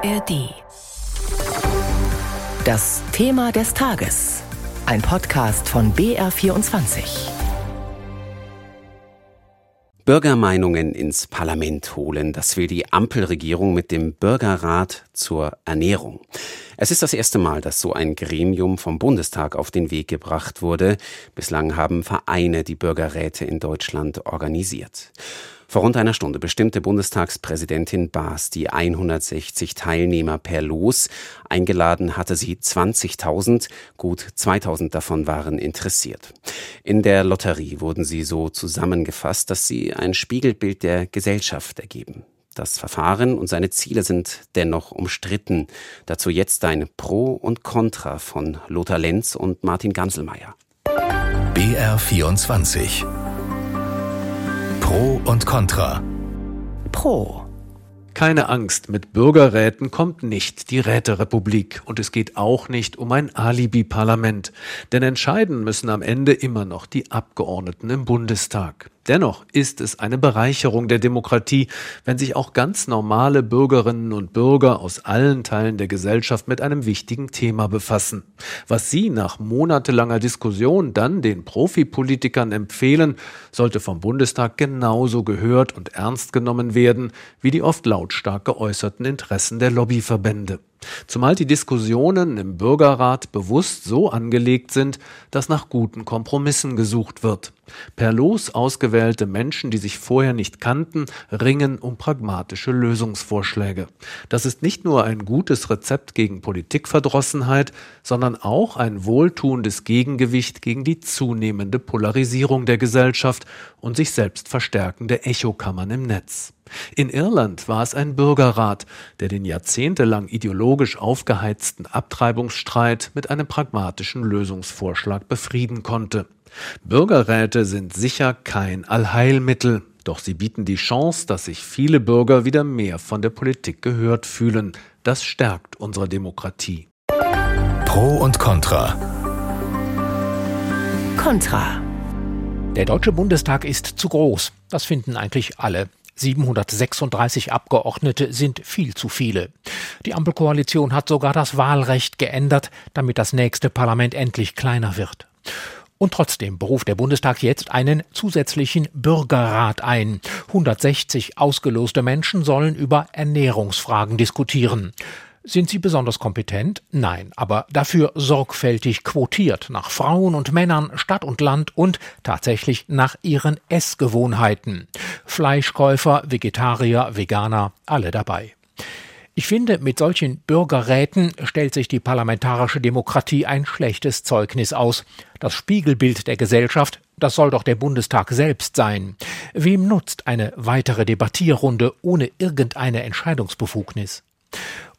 ARD. Das Thema des Tages. Ein Podcast von BR24. Bürgermeinungen ins Parlament holen. Das will die Ampelregierung mit dem Bürgerrat zur Ernährung. Es ist das erste Mal, dass so ein Gremium vom Bundestag auf den Weg gebracht wurde. Bislang haben Vereine die Bürgerräte in Deutschland organisiert. Vor rund einer Stunde bestimmte Bundestagspräsidentin Baas die 160 Teilnehmer per Los. Eingeladen hatte sie 20.000, gut 2.000 davon waren interessiert. In der Lotterie wurden sie so zusammengefasst, dass sie ein Spiegelbild der Gesellschaft ergeben. Das Verfahren und seine Ziele sind dennoch umstritten. Dazu jetzt ein Pro und Contra von Lothar Lenz und Martin Ganselmeier. BR 24 Pro und Contra. Pro. Keine Angst, mit Bürgerräten kommt nicht die Räterepublik und es geht auch nicht um ein Alibi-Parlament, denn entscheiden müssen am Ende immer noch die Abgeordneten im Bundestag. Dennoch ist es eine Bereicherung der Demokratie, wenn sich auch ganz normale Bürgerinnen und Bürger aus allen Teilen der Gesellschaft mit einem wichtigen Thema befassen. Was Sie nach monatelanger Diskussion dann den Profipolitikern empfehlen, sollte vom Bundestag genauso gehört und ernst genommen werden wie die oft lautstark geäußerten Interessen der Lobbyverbände. Zumal die Diskussionen im Bürgerrat bewusst so angelegt sind, dass nach guten Kompromissen gesucht wird. Per Los ausgewählte Menschen, die sich vorher nicht kannten, ringen um pragmatische Lösungsvorschläge. Das ist nicht nur ein gutes Rezept gegen Politikverdrossenheit, sondern auch ein wohltuendes Gegengewicht gegen die zunehmende Polarisierung der Gesellschaft und sich selbst verstärkende Echokammern im Netz. In Irland war es ein Bürgerrat, der den jahrzehntelang ideologisch aufgeheizten Abtreibungsstreit mit einem pragmatischen Lösungsvorschlag befrieden konnte. Bürgerräte sind sicher kein Allheilmittel, doch sie bieten die Chance, dass sich viele Bürger wieder mehr von der Politik gehört fühlen. Das stärkt unsere Demokratie. Pro und Contra. Contra. Der Deutsche Bundestag ist zu groß. Das finden eigentlich alle. 736 Abgeordnete sind viel zu viele. Die Ampelkoalition hat sogar das Wahlrecht geändert, damit das nächste Parlament endlich kleiner wird. Und trotzdem beruft der Bundestag jetzt einen zusätzlichen Bürgerrat ein. 160 ausgeloste Menschen sollen über Ernährungsfragen diskutieren. Sind sie besonders kompetent? Nein, aber dafür sorgfältig quotiert nach Frauen und Männern, Stadt und Land und tatsächlich nach ihren Essgewohnheiten. Fleischkäufer, Vegetarier, Veganer, alle dabei. Ich finde, mit solchen Bürgerräten stellt sich die parlamentarische Demokratie ein schlechtes Zeugnis aus. Das Spiegelbild der Gesellschaft, das soll doch der Bundestag selbst sein. Wem nutzt eine weitere Debattierrunde ohne irgendeine Entscheidungsbefugnis?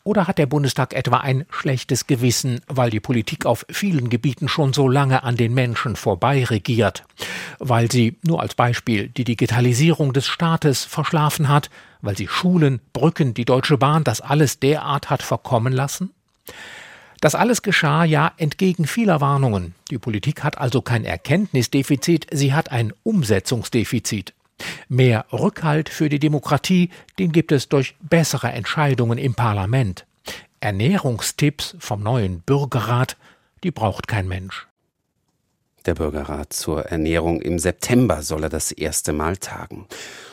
Oder hat der Bundestag etwa ein schlechtes Gewissen, weil die Politik auf vielen Gebieten schon so lange an den Menschen vorbei regiert? Weil sie, nur als Beispiel, die Digitalisierung des Staates verschlafen hat? Weil sie Schulen, Brücken, die Deutsche Bahn, das alles derart hat verkommen lassen? Das alles geschah ja entgegen vieler Warnungen. Die Politik hat also kein Erkenntnisdefizit, sie hat ein Umsetzungsdefizit. Mehr Rückhalt für die Demokratie, den gibt es durch bessere Entscheidungen im Parlament. Ernährungstipps vom neuen Bürgerrat, die braucht kein Mensch. Der Bürgerrat zur Ernährung im September soll er das erste Mal tagen.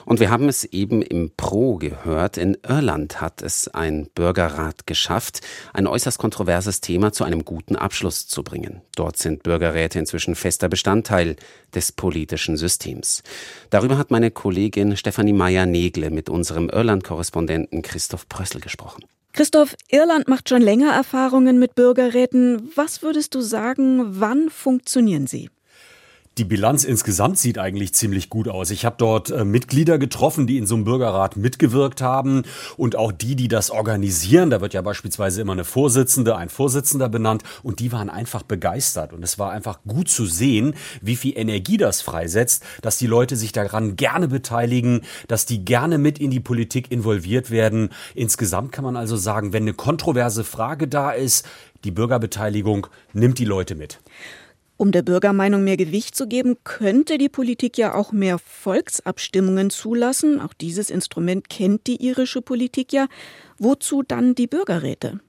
Und wir haben es eben im Pro gehört. In Irland hat es ein Bürgerrat geschafft, ein äußerst kontroverses Thema zu einem guten Abschluss zu bringen. Dort sind Bürgerräte inzwischen fester Bestandteil des politischen Systems. Darüber hat meine Kollegin Stefanie Meyer-Negle mit unserem Irland-Korrespondenten Christoph Prössel gesprochen. Christoph, Irland macht schon länger Erfahrungen mit Bürgerräten. Was würdest du sagen, wann funktionieren sie? Die Bilanz insgesamt sieht eigentlich ziemlich gut aus. Ich habe dort äh, Mitglieder getroffen, die in so einem Bürgerrat mitgewirkt haben und auch die, die das organisieren. Da wird ja beispielsweise immer eine Vorsitzende, ein Vorsitzender benannt und die waren einfach begeistert und es war einfach gut zu sehen, wie viel Energie das freisetzt, dass die Leute sich daran gerne beteiligen, dass die gerne mit in die Politik involviert werden. Insgesamt kann man also sagen, wenn eine kontroverse Frage da ist, die Bürgerbeteiligung nimmt die Leute mit. Um der Bürgermeinung mehr Gewicht zu geben, könnte die Politik ja auch mehr Volksabstimmungen zulassen. Auch dieses Instrument kennt die irische Politik ja. Wozu dann die Bürgerräte?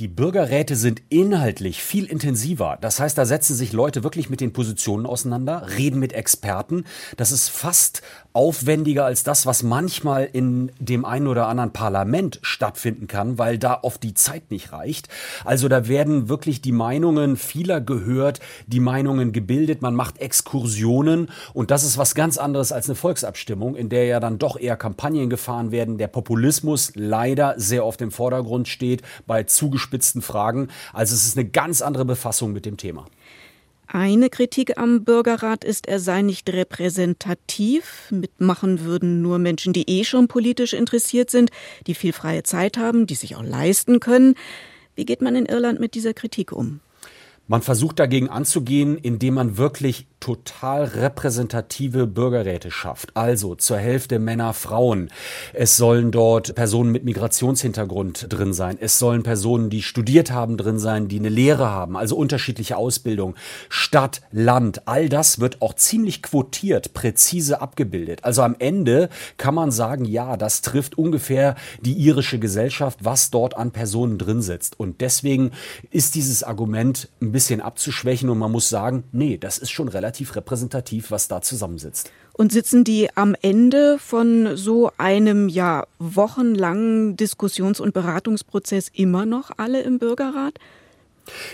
Die Bürgerräte sind inhaltlich viel intensiver. Das heißt, da setzen sich Leute wirklich mit den Positionen auseinander, reden mit Experten. Das ist fast aufwendiger als das, was manchmal in dem einen oder anderen Parlament stattfinden kann, weil da oft die Zeit nicht reicht. Also da werden wirklich die Meinungen vieler gehört, die Meinungen gebildet, man macht Exkursionen und das ist was ganz anderes als eine Volksabstimmung, in der ja dann doch eher Kampagnen gefahren werden, der Populismus leider sehr oft im Vordergrund steht bei zugespitzten Fragen. Also es ist eine ganz andere Befassung mit dem Thema. Eine Kritik am Bürgerrat ist, er sei nicht repräsentativ. Mitmachen würden nur Menschen, die eh schon politisch interessiert sind, die viel freie Zeit haben, die sich auch leisten können. Wie geht man in Irland mit dieser Kritik um? Man versucht dagegen anzugehen, indem man wirklich total repräsentative Bürgerräte schafft. Also zur Hälfte Männer, Frauen. Es sollen dort Personen mit Migrationshintergrund drin sein. Es sollen Personen, die studiert haben, drin sein, die eine Lehre haben. Also unterschiedliche Ausbildung. Stadt, Land, all das wird auch ziemlich quotiert, präzise abgebildet. Also am Ende kann man sagen, ja, das trifft ungefähr die irische Gesellschaft, was dort an Personen drin sitzt. Und deswegen ist dieses Argument ein bisschen abzuschwächen und man muss sagen, nee, das ist schon relativ relativ repräsentativ, was da zusammensitzt. Und sitzen die am Ende von so einem ja wochenlangen Diskussions- und Beratungsprozess immer noch alle im Bürgerrat?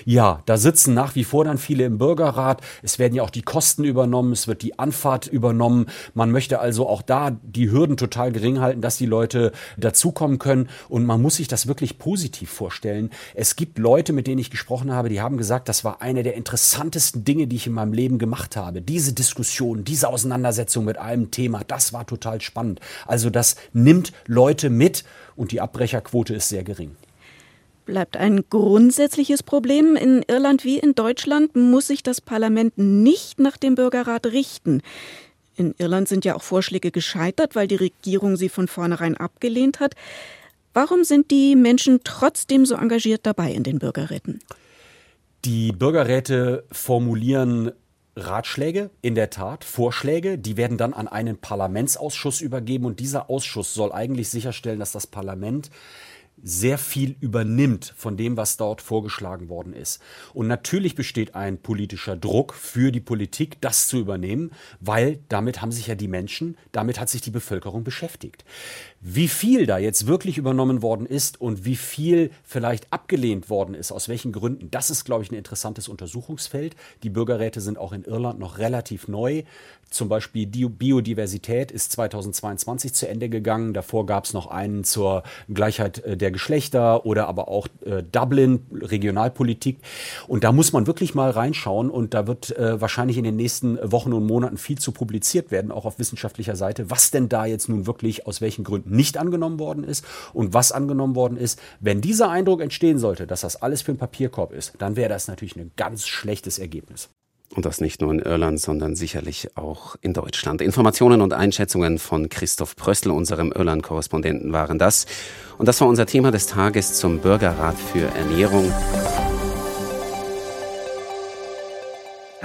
Ja, da sitzen nach wie vor dann viele im Bürgerrat. Es werden ja auch die Kosten übernommen, es wird die Anfahrt übernommen. Man möchte also auch da die Hürden total gering halten, dass die Leute dazukommen können. Und man muss sich das wirklich positiv vorstellen. Es gibt Leute, mit denen ich gesprochen habe, die haben gesagt, das war eine der interessantesten Dinge, die ich in meinem Leben gemacht habe. Diese Diskussion, diese Auseinandersetzung mit einem Thema, das war total spannend. Also das nimmt Leute mit und die Abbrecherquote ist sehr gering bleibt ein grundsätzliches Problem. In Irland wie in Deutschland muss sich das Parlament nicht nach dem Bürgerrat richten. In Irland sind ja auch Vorschläge gescheitert, weil die Regierung sie von vornherein abgelehnt hat. Warum sind die Menschen trotzdem so engagiert dabei in den Bürgerräten? Die Bürgerräte formulieren Ratschläge, in der Tat, Vorschläge, die werden dann an einen Parlamentsausschuss übergeben und dieser Ausschuss soll eigentlich sicherstellen, dass das Parlament sehr viel übernimmt von dem, was dort vorgeschlagen worden ist. Und natürlich besteht ein politischer Druck für die Politik, das zu übernehmen, weil damit haben sich ja die Menschen, damit hat sich die Bevölkerung beschäftigt. Wie viel da jetzt wirklich übernommen worden ist und wie viel vielleicht abgelehnt worden ist, aus welchen Gründen, das ist, glaube ich, ein interessantes Untersuchungsfeld. Die Bürgerräte sind auch in Irland noch relativ neu. Zum Beispiel die Biodiversität ist 2022 zu Ende gegangen. Davor gab es noch einen zur Gleichheit äh, der Geschlechter oder aber auch äh, Dublin, Regionalpolitik. Und da muss man wirklich mal reinschauen und da wird äh, wahrscheinlich in den nächsten Wochen und Monaten viel zu publiziert werden, auch auf wissenschaftlicher Seite, was denn da jetzt nun wirklich aus welchen Gründen nicht angenommen worden ist und was angenommen worden ist. Wenn dieser Eindruck entstehen sollte, dass das alles für einen Papierkorb ist, dann wäre das natürlich ein ganz schlechtes Ergebnis. Und das nicht nur in Irland, sondern sicherlich auch in Deutschland. Informationen und Einschätzungen von Christoph Prössl, unserem Irland-Korrespondenten, waren das. Und das war unser Thema des Tages zum Bürgerrat für Ernährung.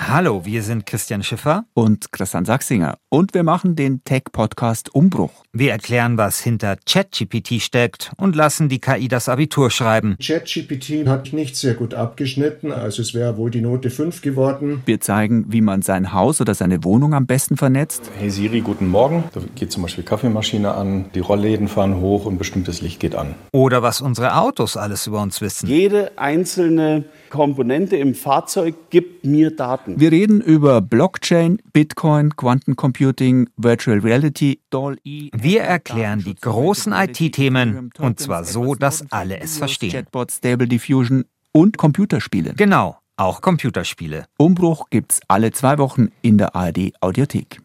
Hallo, wir sind Christian Schiffer und Christian Sachsinger und wir machen den Tech-Podcast Umbruch. Wir erklären, was hinter ChatGPT steckt und lassen die KI das Abitur schreiben. ChatGPT hat nicht sehr gut abgeschnitten, also es wäre wohl die Note 5 geworden. Wir zeigen, wie man sein Haus oder seine Wohnung am besten vernetzt. Hey Siri, guten Morgen. Da geht zum Beispiel Kaffeemaschine an, die Rollläden fahren hoch und bestimmtes Licht geht an. Oder was unsere Autos alles über uns wissen. Jede einzelne Komponente im Fahrzeug gibt mir Daten. Wir reden über Blockchain, Bitcoin, Quantencomputing, Virtual Reality, DALL-E. Wir erklären die großen IT-Themen und zwar so, dass alle es verstehen. Chatbot, Stable Diffusion und Computerspiele. Genau, auch Computerspiele. Umbruch gibt's alle zwei Wochen in der ARD Audiothek.